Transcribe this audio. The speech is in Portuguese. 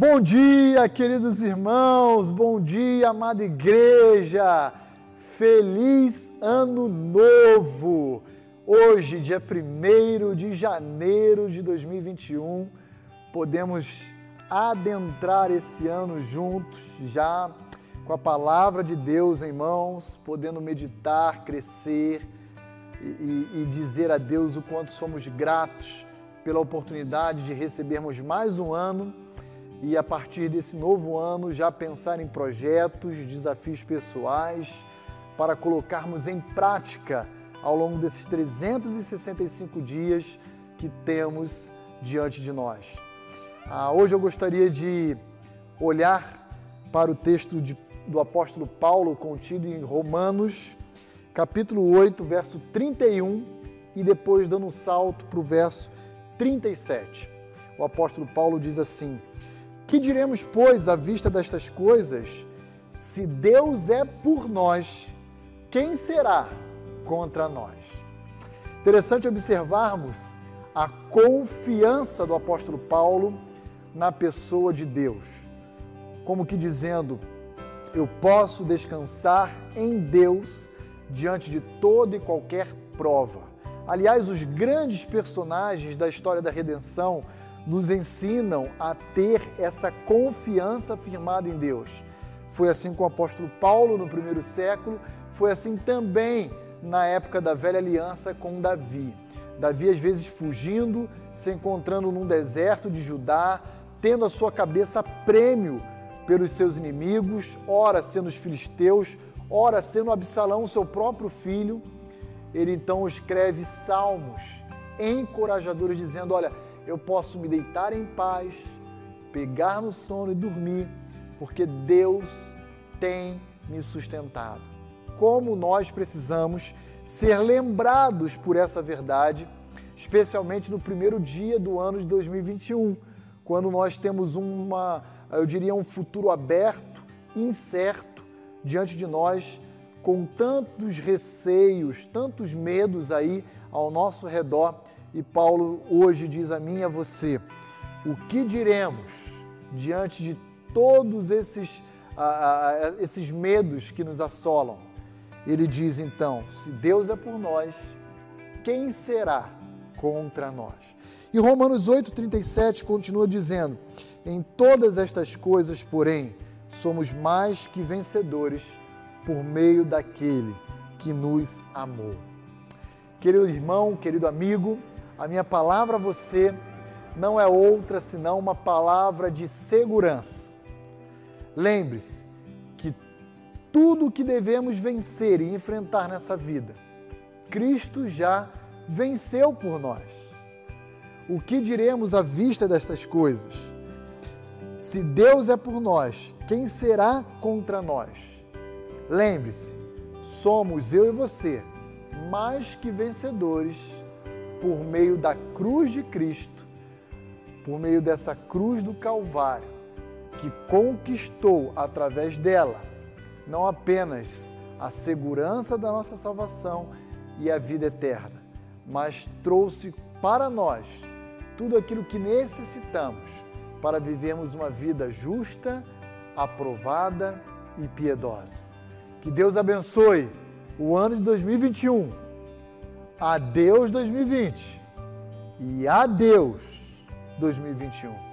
Bom dia, queridos irmãos, bom dia, amada igreja, feliz ano novo! Hoje, dia 1 de janeiro de 2021, podemos adentrar esse ano juntos, já com a palavra de Deus em mãos, podendo meditar, crescer e, e, dizer a Deus o quanto somos gratos pela oportunidade de recebermos mais um ano e a partir desse novo ano já pensar em projetos, desafios pessoais para colocarmos em prática ao longo desses 365 dias que temos diante de nós. Ah, hoje eu gostaria de olhar para o texto de, do apóstolo Paulo contido em Romanos, capítulo 8, verso 31, e depois dando um salto para o verso 37. O apóstolo Paulo diz assim: Que diremos, pois, à vista destas coisas? Se Deus é por nós, quem será contra nós? Interessante observarmos a confiança do apóstolo Paulo na pessoa de Deus. Como que dizendo, eu posso descansar em Deus diante de toda e qualquer prova. Aliás, os grandes personagens da história da redenção nos ensinam a ter essa confiança firmada em Deus. Foi assim com o apóstolo Paulo no primeiro século, foi assim também na época da velha aliança com Davi. Davi, às vezes, fugindo, se encontrando num deserto de Judá, tendo a sua cabeça prêmio pelos seus inimigos, ora sendo os filisteus, ora sendo Absalão, seu próprio filho ele então escreve salmos encorajadores, dizendo: Olha, eu posso me deitar em paz, pegar no sono e dormir, porque Deus tem me sustentado. Como nós precisamos ser lembrados por essa verdade, especialmente no primeiro dia do ano de 2021, quando nós temos uma, eu diria, um futuro aberto, incerto diante de nós com tantos receios, tantos medos aí ao nosso redor. E Paulo hoje diz a mim e a você: o que diremos diante de todos esses, esses medos que nos assolam? Ele diz então: se Deus é por nós, quem será contra nós? E Romanos 8,37 continua dizendo: em todas estas coisas, porém, somos mais que vencedores por meio daquele que nos amou. Querido irmão, querido amigo, a minha palavra a você não é outra senão uma palavra de segurança. Lembre-se que tudo que devemos vencer e enfrentar nessa vida, Cristo já venceu por nós. O que diremos à vista destas coisas? Se Deus é por nós, quem será contra nós? Lembre-se, somos eu e você mais que vencedores por meio da cruz de Cristo, por meio dessa cruz do Calvário, que conquistou através dela não apenas a segurança da nossa salvação e a vida eterna, mas trouxe para nós tudo aquilo que necessitamos para vivermos uma vida justa, aprovada e piedosa. Que Deus abençoe o ano de 2021. Adeus 2020 e adeus 2021.